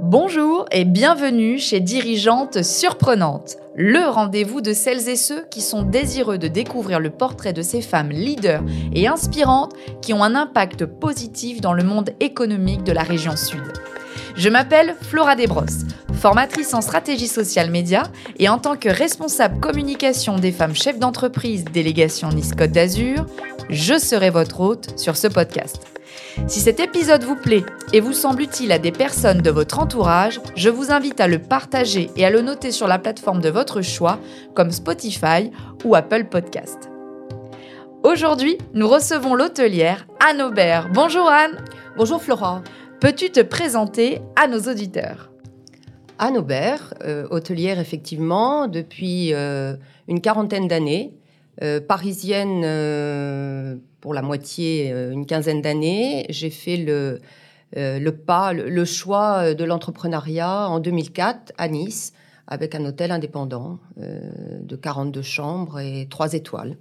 Bonjour et bienvenue chez Dirigeante Surprenante, le rendez-vous de celles et ceux qui sont désireux de découvrir le portrait de ces femmes leaders et inspirantes qui ont un impact positif dans le monde économique de la région Sud. Je m'appelle Flora Desbrosses, formatrice en stratégie sociale média et en tant que responsable communication des femmes chefs d'entreprise délégation Nice Côte d'Azur, je serai votre hôte sur ce podcast. Si cet épisode vous plaît et vous semble utile à des personnes de votre entourage, je vous invite à le partager et à le noter sur la plateforme de votre choix, comme Spotify ou Apple Podcast. Aujourd'hui, nous recevons l'hôtelière Anne Aubert. Bonjour Anne. Bonjour Flora. Peux-tu te présenter à nos auditeurs? Anne Aubert, euh, hôtelière effectivement depuis euh, une quarantaine d'années, euh, parisienne pour la moitié, euh, une quinzaine d'années. J'ai fait le, euh, le pas, le, choix de l'entrepreneuriat en 2004 à Nice avec un hôtel indépendant euh, de 42 chambres et 3 étoiles.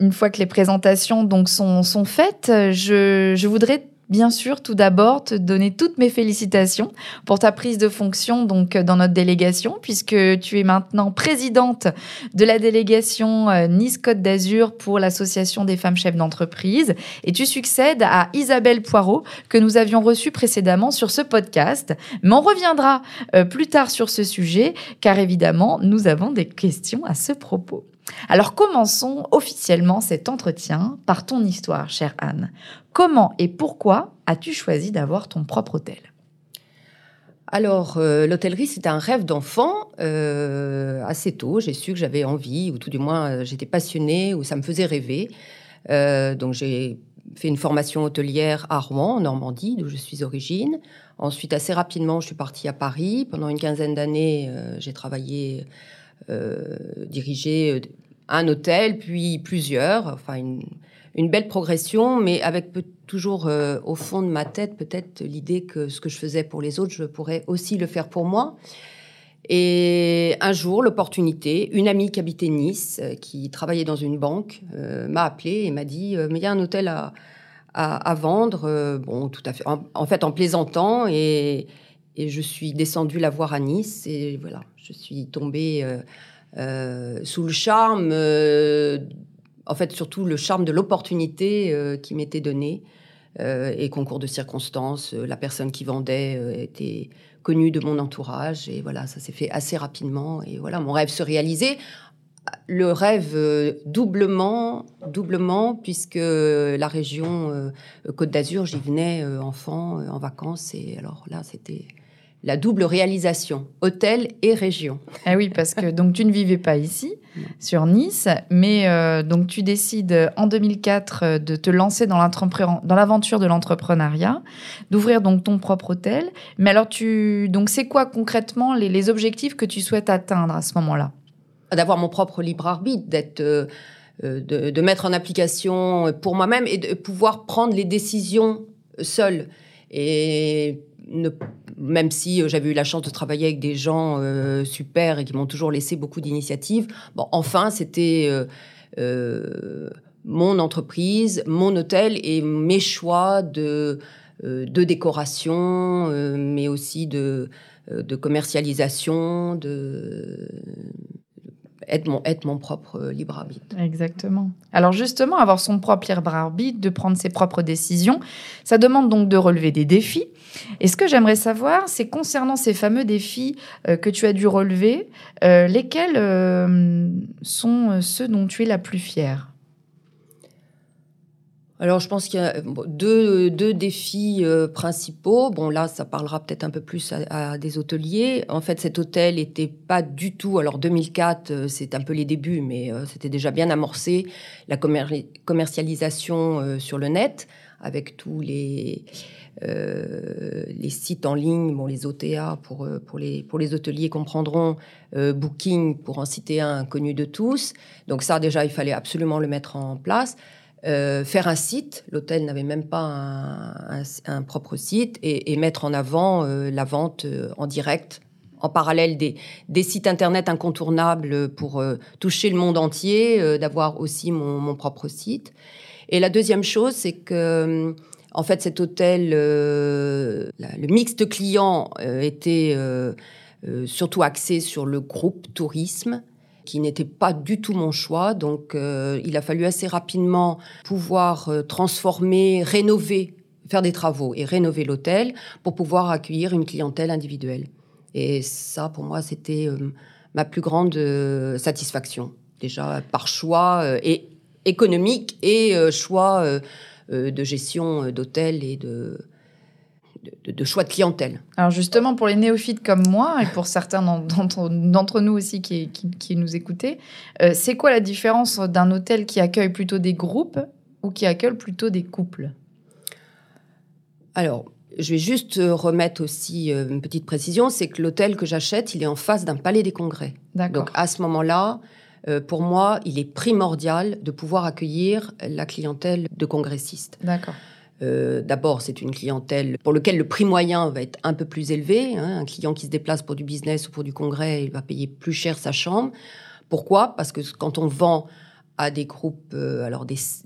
Une fois que les présentations donc sont, sont faites, je, je voudrais bien sûr, tout d'abord, te donner toutes mes félicitations pour ta prise de fonction donc dans notre délégation, puisque tu es maintenant présidente de la délégation euh, Nice Côte d'Azur pour l'association des femmes chefs d'entreprise, et tu succèdes à Isabelle Poirot que nous avions reçue précédemment sur ce podcast. Mais on reviendra euh, plus tard sur ce sujet, car évidemment, nous avons des questions à ce propos. Alors commençons officiellement cet entretien par ton histoire, chère Anne. Comment et pourquoi as-tu choisi d'avoir ton propre hôtel? Alors, euh, l'hôtellerie, c'était un rêve d'enfant. Euh, assez tôt, j'ai su que j'avais envie, ou tout du moins, euh, j'étais passionnée, ou ça me faisait rêver. donc, j'ai fait une formation hôtelière à Rouen, en Normandie, d'où je suis origine. Ensuite, assez rapidement, je suis partie à Paris. Pendant une quinzaine d'années, j'ai travaillé, dirigé un hôtel, puis plusieurs. Enfin, une, une belle progression, mais avec toujours euh, au fond de ma tête peut-être l'idée que ce que je faisais pour les autres, je pourrais aussi le faire pour moi. Et un jour, l'opportunité, une amie qui habitait Nice, euh, qui travaillait dans une banque, euh, m'a appelé et m'a dit Mais il y a un hôtel à, à, vendre. bon, tout à fait. En, fait, en plaisantant. Et, et, je suis descendue la voir à Nice. Et voilà, je suis tombée sous le charme en fait, surtout le charme de l'opportunité euh, qui m'était donnée. Euh, et concours de circonstances, euh, la personne qui vendait était connue de mon entourage. Et voilà, ça s'est fait assez rapidement. Et voilà, mon rêve se réalisait. Le rêve doublement, doublement, puisque la région Côte d'Azur, j'y venais enfant, en vacances. Et alors là, c'était la double réalisation, hôtel et région. Ah oui, parce que donc tu ne vivais pas ici, sur Nice, mais euh, donc tu décides en 2004 euh, de te lancer dans l'aventure de l'entrepreneuriat, d'ouvrir donc ton propre hôtel. Mais alors tu donc c'est quoi concrètement les, objectifs que tu souhaites atteindre à ce moment-là? D'avoir mon propre libre arbitre, d'être euh, de, de, mettre en application pour moi-même et de pouvoir prendre les décisions seule. Et même si euh, j'avais eu la chance de travailler avec des gens euh, super et qui m'ont toujours laissé beaucoup d'initiatives, bon, enfin, c'était euh, mon entreprise, mon hôtel et mes choix de, de décoration, mais aussi de, de commercialisation, de être mon, propre libre arbitre. Exactement. Alors justement, avoir son propre libre arbitre, de prendre ses propres décisions, ça demande donc de relever des défis. Et ce que j'aimerais savoir, c'est concernant ces fameux défis euh, que tu as dû relever, euh, lesquels euh, sont ceux dont tu es la plus fière? Alors, je pense qu'il y a deux, deux défis principaux. Bon, là, ça parlera peut-être un peu plus à, des hôteliers. En fait, cet hôtel n'était pas du tout. Alors, 2004, c'est un peu les débuts, mais c'était déjà bien amorcé. La commercialisation sur le net, avec tous les, euh, les sites en ligne, bon, les OTA pour, euh, pour, les, pour les hôteliers comprendront, euh, Booking pour en citer un connu de tous. Donc ça déjà, il fallait absolument le mettre en place. Faire un site, l'hôtel n'avait même pas un, un, propre site, et, et, mettre en avant la vente en direct en parallèle des, des, sites internet incontournables pour toucher le monde entier, d'avoir aussi mon, mon, propre site. Et la deuxième chose, c'est que En fait, cet hôtel, le mix de clients était surtout axé sur le groupe tourisme qui n'était pas du tout mon choix. Donc, il a fallu assez rapidement pouvoir transformer, rénover faire des travaux et rénover l'hôtel pour pouvoir accueillir une clientèle individuelle. Et ça, pour moi, c'était euh, ma plus grande euh, satisfaction. Déjà par choix euh, et économique et choix de gestion d'hôtel et de, de, choix de clientèle. Alors justement, pour les néophytes comme moi et pour certains d'entre nous aussi qui, qui, qui nous écoutaient, c'est quoi la différence d'un hôtel qui accueille plutôt des groupes ou qui accueille plutôt des couples? Alors, je vais juste euh, remettre aussi euh, une petite précision, c'est que l'hôtel que j'achète, il est en face d'un palais des congrès. Donc à ce moment-là, euh, pour moi, il est primordial de pouvoir accueillir la clientèle de congressistes. D'accord. D'abord, c'est une clientèle pour laquelle le prix moyen va être un peu plus élevé. Hein. Un client qui se déplace pour du business ou pour du congrès, il va payer plus cher sa chambre. Pourquoi? Parce que quand on vend à des groupes, alors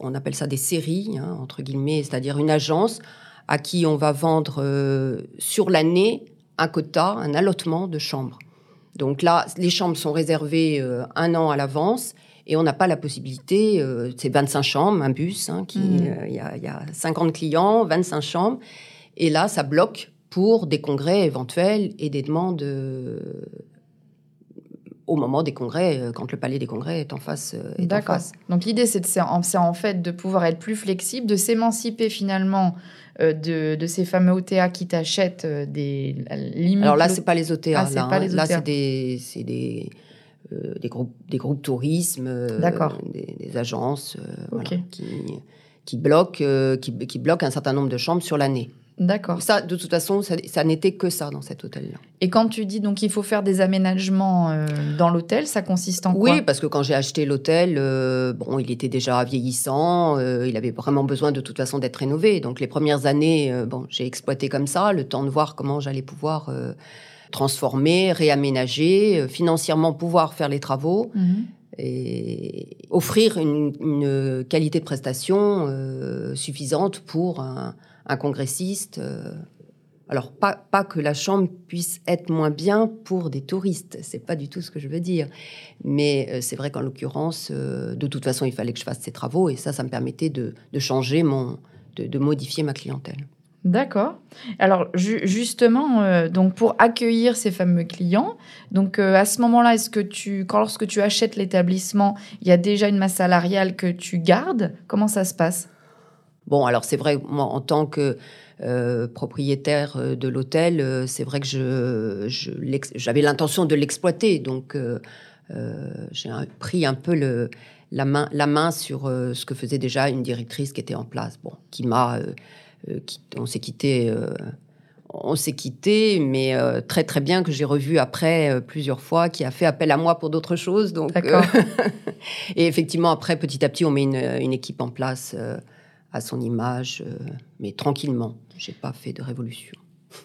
on appelle ça des séries, hein, entre guillemets, c'est-à-dire une agence, à qui on va vendre euh, sur l'année un quota, un allotement de chambres. Donc là, les chambres sont réservées euh, un an à l'avance et on n'a pas la possibilité, euh, c'est 25 chambres, un bus, hein, qui mmh. il y, a 50 clients, 25 chambres, et là, ça bloque pour des congrès éventuels et des demandes au moment des congrès, quand le palais des congrès est en face. D'accord. Donc l'idée, c'est en fait de pouvoir être plus flexible, de s'émanciper finalement euh, de, ces fameux OTA qui t'achètent euh, des limites. Alors là, c'est pas les OTA. Ah, là, pas hein. là c'est des, des, euh, des, groupes, des groupes tourisme, des, des, agences qui, qui, bloquent, qui, qui bloquent un certain nombre de chambres sur l'année. D'accord. Ça, de toute façon, ça, n'était que ça dans cet hôtel-là. Et quand tu dis donc il faut faire des aménagements euh, dans l'hôtel, ça consiste en quoi? Oui, parce que quand j'ai acheté l'hôtel, euh, bon, il était déjà vieillissant, euh, il avait vraiment besoin de toute façon d'être rénové. Donc les premières années, bon, j'ai exploité comme ça, le temps de voir comment j'allais pouvoir transformer, réaménager, financièrement pouvoir faire les travaux. Mhm. Et offrir une, une, qualité de prestation suffisante pour un, un congressiste. Euh, alors, pas, pas que la chambre puisse être moins bien pour des touristes, c'est pas du tout ce que je veux dire. Mais euh, c'est vrai qu'en l'occurrence, euh, de toute façon, il fallait que je fasse ces travaux et ça, ça me permettait de, changer mon, de, modifier ma clientèle. D'accord. Alors justement, donc pour accueillir ces fameux clients, donc à ce moment-là, est-ce que tu, quand lorsque tu achètes l'établissement, il y a déjà une masse salariale que tu gardes? Comment ça se passe? Bon, alors c'est vrai, moi, en tant que euh, propriétaire euh, de l'hôtel, euh, c'est vrai que j'avais l'intention de l'exploiter. Donc, j'ai pris un peu la, main, la main sur ce que faisait déjà une directrice qui était en place. Bon, qui m'a. On s'est quitté. on s'est quitté, mais très très bien que j'ai revu après plusieurs fois, qui a fait appel à moi pour d'autres choses. Donc, et effectivement, après, petit à petit, on met une, une équipe en place à son image, euh, mais tranquillement. J'ai pas fait de révolution.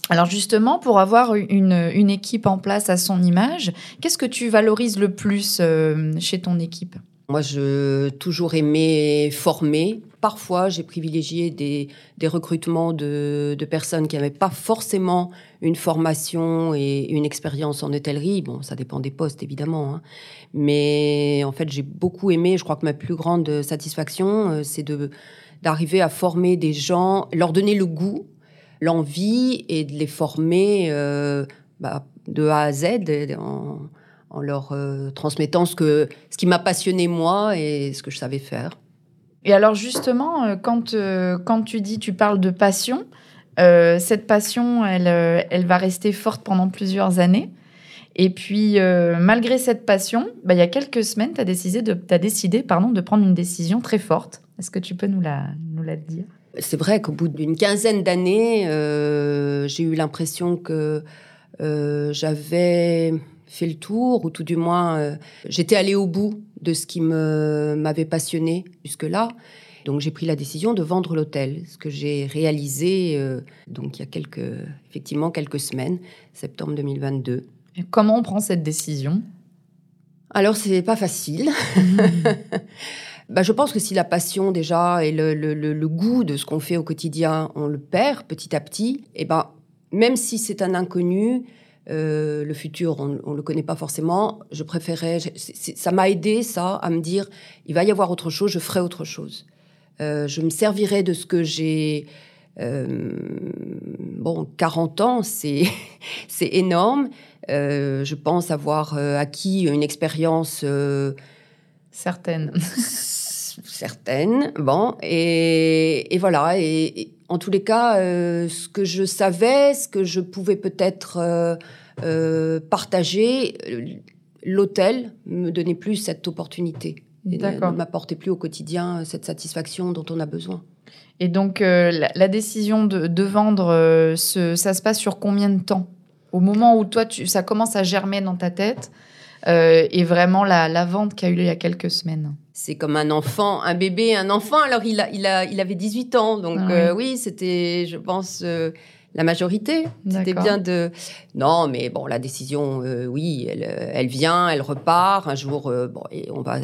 Alors justement, pour avoir une, une, équipe en place à son image, qu'est-ce que tu valorises le plus euh, chez ton équipe? Moi, je toujours aimé former. Parfois, j'ai privilégié des, des recrutements de, de, personnes qui n'avaient pas forcément une formation et une expérience en hôtellerie. Bon, ça dépend des postes, évidemment. Hein. Mais en fait, j'ai beaucoup aimé. Je crois que ma plus grande satisfaction, euh, c'est de d'arriver à former des gens, leur donner le goût, l'envie et de les former euh, bah, de A à Z en, leur euh, transmettant ce, que, ce qui m'a passionné moi et ce que je savais faire. Et alors justement, euh, quand, quand tu dis, tu parles de passion, cette passion, elle, elle va rester forte pendant plusieurs années. Et puis, malgré cette passion, bah, il y a quelques semaines, tu as décidé, de, as décidé pardon, de prendre une décision très forte. Est-ce que tu peux nous la, nous la dire? C'est vrai qu'au bout d'une quinzaine d'années, euh, j'ai eu l'impression que euh, j'avais fait le tour, ou tout du moins, euh, j'étais allée au bout de ce qui m'avait passionné jusque-là. Donc j'ai pris la décision de vendre l'hôtel, ce que j'ai réalisé donc il y a quelques, effectivement quelques semaines, septembre 2022. Et comment on prend cette décision? Alors c'est pas facile. bah, Je pense que si la passion déjà et le, le, le, goût de ce qu'on fait au quotidien, on le perd petit à petit, et eh ben, même si c'est un inconnu, euh, le futur, on ne le connaît pas forcément. Je préférais, ça m'a aidé ça à me dire, il va y avoir autre chose, je ferai autre chose. Euh, je me servirai de ce que j'ai. Euh, bon, 40 ans, c'est c'est énorme. je pense avoir acquis une expérience certaine. certaine. Bon, et, et voilà. Et, en tous les cas, ce que je savais, ce que je pouvais peut-être partager, l'hôtel me donnait plus cette opportunité ne m'apporter plus au quotidien euh, cette satisfaction dont on a besoin. Et donc, euh, la, décision de, vendre, euh, ça se passe sur combien de temps? Au moment où toi, tu, ça commence à germer dans ta tête et vraiment la, vente qui a eu lieu il y a quelques semaines C'est comme un enfant, un bébé, un enfant. Alors, il, a, il, a, il avait 18 ans. Donc, ah oui, c'était, je pense la majorité. C'était bien de. Non, mais bon, la décision, oui, elle, elle, vient, elle repart. Un jour, bon, et on va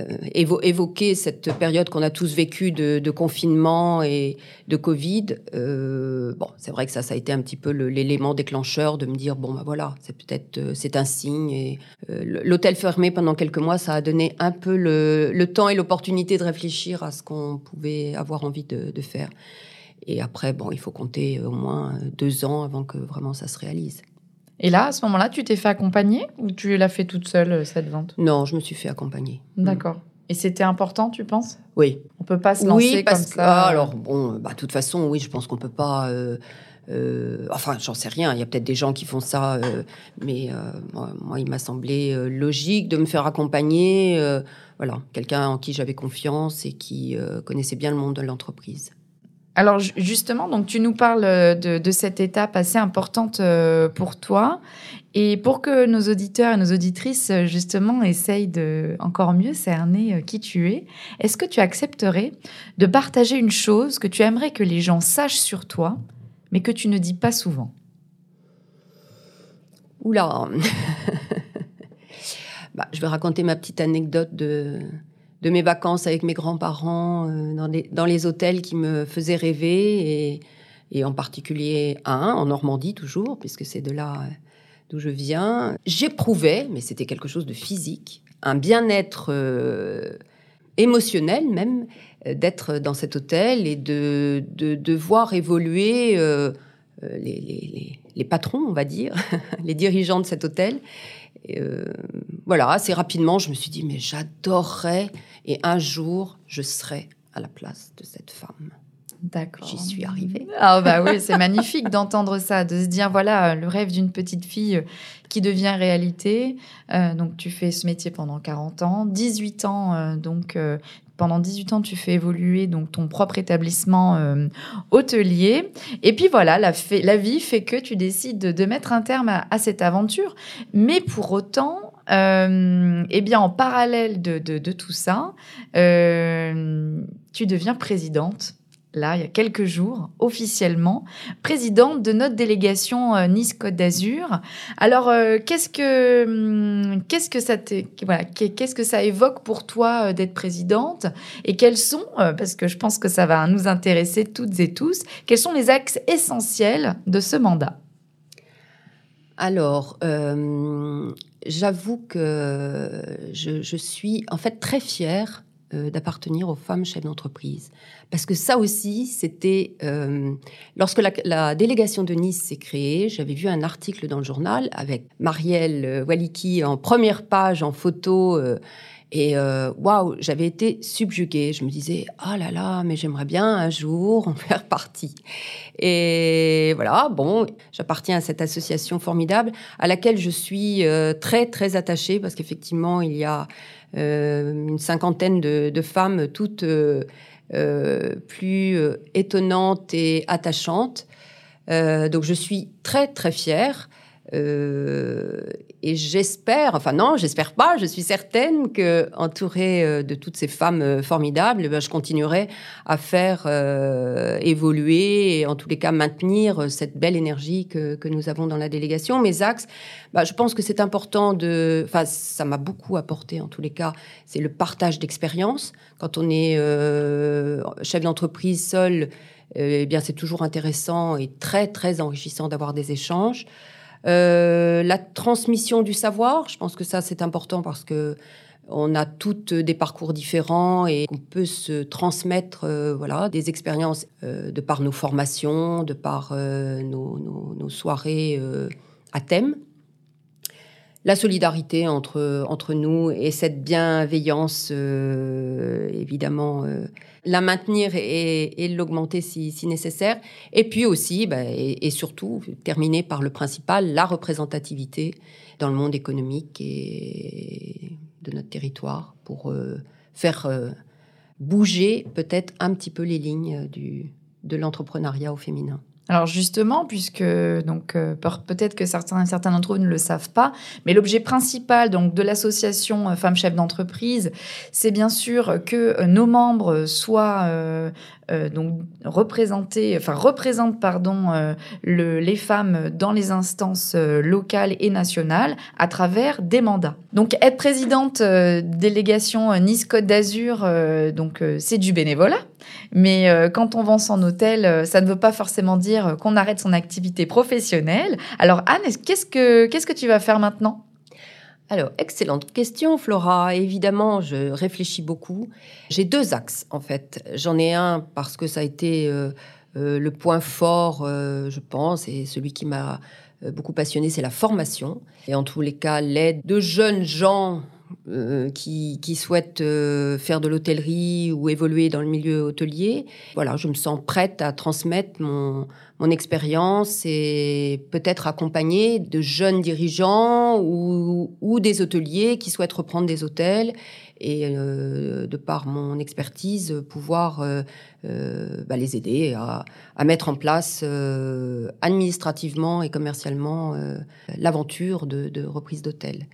euh, évoquer cette période qu'on a tous vécue de, confinement et de Covid. Euh, bon, c'est vrai que ça, ça a été un petit peu l'élément déclencheur de me dire bon, bah voilà, c'est peut-être euh, c'est un signe. Et l'hôtel fermé pendant quelques mois, ça a donné un peu le, temps et l'opportunité de réfléchir à ce qu'on pouvait avoir envie de, de faire. Et après, bon, il faut compter au moins deux ans avant que vraiment ça se réalise. Et là, à ce moment-là, tu t'es fait accompagner ou tu l'as fait toute seule, euh, cette vente? Non, je me suis fait accompagner. Mm. D'accord. Et c'était important, tu penses? Oui. On peut pas se lancer oui, parce comme que, ça. Ah, alors, bon, bah, de toute façon, oui, je pense qu'on peut pas. Euh, euh, enfin, j'en sais rien. Il y a peut-être des gens qui font ça, mais moi, il m'a semblé logique de me faire accompagner. voilà, quelqu'un en qui j'avais confiance et qui connaissait bien le monde de l'entreprise. Alors justement, donc tu nous parles euh, de, cette étape assez importante euh, pour toi. Et pour que nos auditeurs et nos auditrices, euh, justement, essayent de encore mieux cerner qui tu es, est-ce que tu accepterais de partager une chose que tu aimerais que les gens sachent sur toi, mais que tu ne dis pas souvent? Oula bah, Je vais raconter ma petite anecdote de, de mes vacances avec mes grands-parents euh, dans, les, dans les hôtels qui me faisaient rêver, et, en particulier un, en Normandie toujours, puisque c'est de là euh, d'où je viens. J'éprouvais, mais c'était quelque chose de physique, un bien-être euh, émotionnel même, d'être dans cet hôtel et de, de, voir évoluer les, les, les, patrons, on va dire, les dirigeants de cet hôtel. Euh, voilà, assez rapidement, je me suis dit, mais j'adorerais, et un jour, je serai à la place de cette femme. D'accord. J'y suis arrivée. Ah bah oui, c'est magnifique d'entendre ça, de se dire voilà le rêve d'une petite fille qui devient réalité. Euh, donc tu fais ce métier pendant 40 ans, 18 ans euh, donc pendant 18 ans, tu fais évoluer donc ton propre établissement euh, hôtelier. Et puis voilà, la, vie fait que tu décides de, mettre un terme à, cette aventure. Mais pour autant, euh, eh bien, en parallèle de, de tout ça, euh, tu deviens présidente là, il y a quelques jours, officiellement, présidente de notre délégation euh, Nice-Côte d'Azur. Alors, euh, qu'est-ce que hum, que ça évoque pour toi euh, d'être présidente? Et quels sont, parce que je pense que ça va nous intéresser toutes et tous, quels sont les axes essentiels de ce mandat? Alors, j'avoue que je, suis en fait très fière euh, d'appartenir aux femmes chefs d'entreprise. Parce que ça aussi, c'était... Euh, lorsque la, délégation de Nice s'est créée, j'avais vu un article dans le journal avec Marielle euh, Waliki en première page, en photo. Et waouh, j'avais été subjuguée. Je me disais, oh là là, mais j'aimerais bien un jour en faire partie. Et voilà, bon, j'appartiens à cette association formidable à laquelle je suis très, très attachée parce qu'effectivement, il y a euh, une cinquantaine de, femmes, toutes euh, euh, plus étonnantes et attachantes. donc je suis très très fière. Euh, et j'espère, enfin non, j'espère pas, je suis certaine que entourée euh, de toutes ces femmes euh, formidables, eh ben, je continuerai à faire évoluer et en tous les cas maintenir cette belle énergie que, que nous avons dans la délégation. Mes axes, bah, je pense que c'est important de, enfin ça m'a beaucoup apporté en tous les cas, c'est le partage d'expérience. Quand on est chef d'entreprise seul, eh bien c'est toujours intéressant et très très enrichissant d'avoir des échanges. Euh, la transmission du savoir, je pense que ça c'est important parce que on a toutes des parcours différents et on peut se transmettre euh, voilà des expériences euh, de par nos formations, de par nos, nos, soirées à thème. La solidarité entre, entre nous et cette bienveillance, évidemment, la maintenir et, l'augmenter si, nécessaire. Et puis aussi, bah, et, surtout, terminer par le principal, la représentativité dans le monde économique et de notre territoire pour euh, faire euh, bouger peut-être un petit peu les lignes du, de l'entrepreneuriat au féminin. Alors justement, puisque donc euh, peut-être que certains, certains d'entre vous ne le savent pas, mais l'objet principal donc de l'association euh, Femmes Chefs d'entreprise, c'est bien sûr que euh, nos membres soient donc représentés, enfin représentent pardon le, les femmes dans les instances locales et nationales à travers des mandats. Donc être présidente délégation Nice Côte d'Azur, donc c'est du bénévolat. Mais euh, quand on vend son hôtel, euh, ça ne veut pas forcément dire qu'on arrête son activité professionnelle. Alors Anne, qu'est-ce que, qu'est-ce que tu vas faire maintenant? Alors, excellente question, Flora. Évidemment, je réfléchis beaucoup. J'ai deux axes, en fait. J'en ai un parce que ça a été euh, le point fort, je pense, et celui qui m'a beaucoup passionné, c'est la formation. Et en tous les cas, l'aide de jeunes gens euh, qui, souhaitent euh, faire de l'hôtellerie ou évoluer dans le milieu hôtelier. Voilà, je me sens prête à transmettre mon, expérience et peut-être accompagner de jeunes dirigeants ou, des hôteliers qui souhaitent reprendre des hôtels et euh, de par mon expertise pouvoir bah, les aider à, mettre en place administrativement et commercialement l'aventure de, de reprise d'hôtel.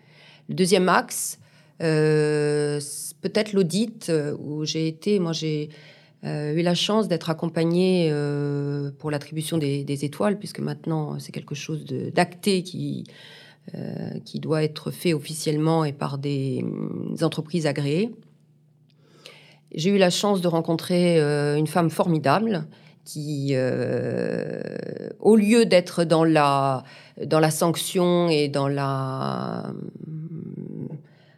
Le deuxième axe, euh, peut-être l'audit euh, où j'ai été, moi j'ai euh, eu la chance d'être accompagnée pour l'attribution des, étoiles, puisque maintenant c'est quelque chose d'acté qui, qui doit être fait officiellement et par des, des entreprises agréées. J'ai eu la chance de rencontrer une femme formidable qui, au lieu d'être dans la, dans la sanction et dans la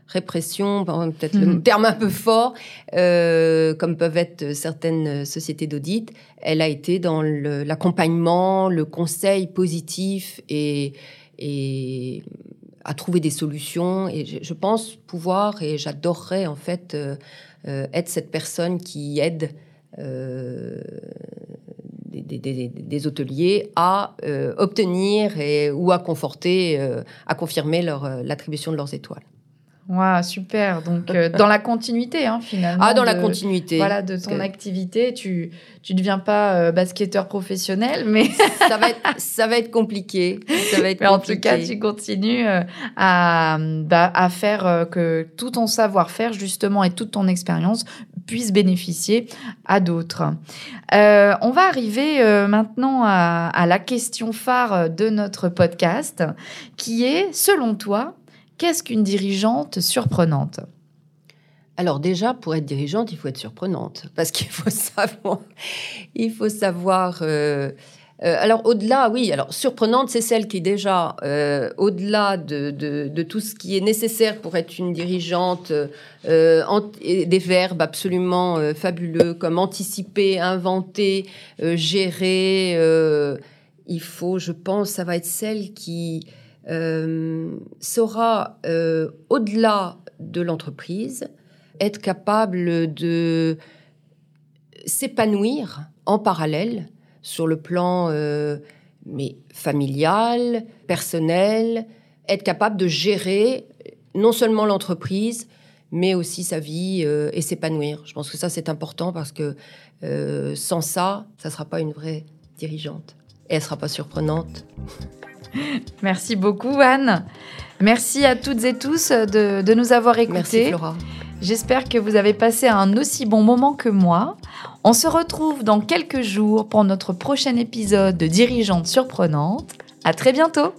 répression, peut-être le mhm. terme un peu fort, euh, comme peuvent être certaines sociétés d'audit, elle a été dans l'accompagnement, le, conseil positif et, et à trouver des solutions. Et je, pense pouvoir, et j'adorerais en fait euh, euh, être cette personne qui aide des, hôteliers à obtenir et, ou à conforter, à confirmer l'attribution de leurs étoiles. Wow, super. Donc, euh, dans la continuité, hein, finalement. Ah, dans la continuité. Voilà, de ton activité. Tu ne deviens pas euh, basketteur professionnel, mais. ça, va être, ça va être compliqué. Ça va être mais en tout cas, tu continues euh, à, bah, à faire que tout ton savoir-faire, justement, et toute ton expérience puisse bénéficier à d'autres. on va arriver maintenant à, à la question phare de notre podcast, qui est, selon toi, Qu'est-ce qu'une dirigeante surprenante? Alors déjà, pour être dirigeante, il faut être surprenante, parce qu'il faut savoir, il faut savoir. Euh, euh, alors au-delà, oui, alors surprenante, c'est celle qui déjà euh, au-delà de, tout ce qui est nécessaire pour être une dirigeante, des verbes absolument fabuleux comme anticiper, inventer, gérer. il faut, je pense, ça va être celle qui saura, euh, au-delà de l'entreprise, être capable de s'épanouir en parallèle sur le plan euh, mais familial, personnel, être capable de gérer non seulement l'entreprise, mais aussi sa vie et s'épanouir. Je pense que ça, c'est important parce que sans ça, ça ne sera pas une vraie dirigeante. Et elle ne sera pas surprenante. Merci beaucoup, Anne. Merci à toutes et tous de, de nous avoir écoutés. Merci, Flora. J'espère que vous avez passé un aussi bon moment que moi. On se retrouve dans quelques jours pour notre prochain épisode de Dirigeante surprenante. À très bientôt!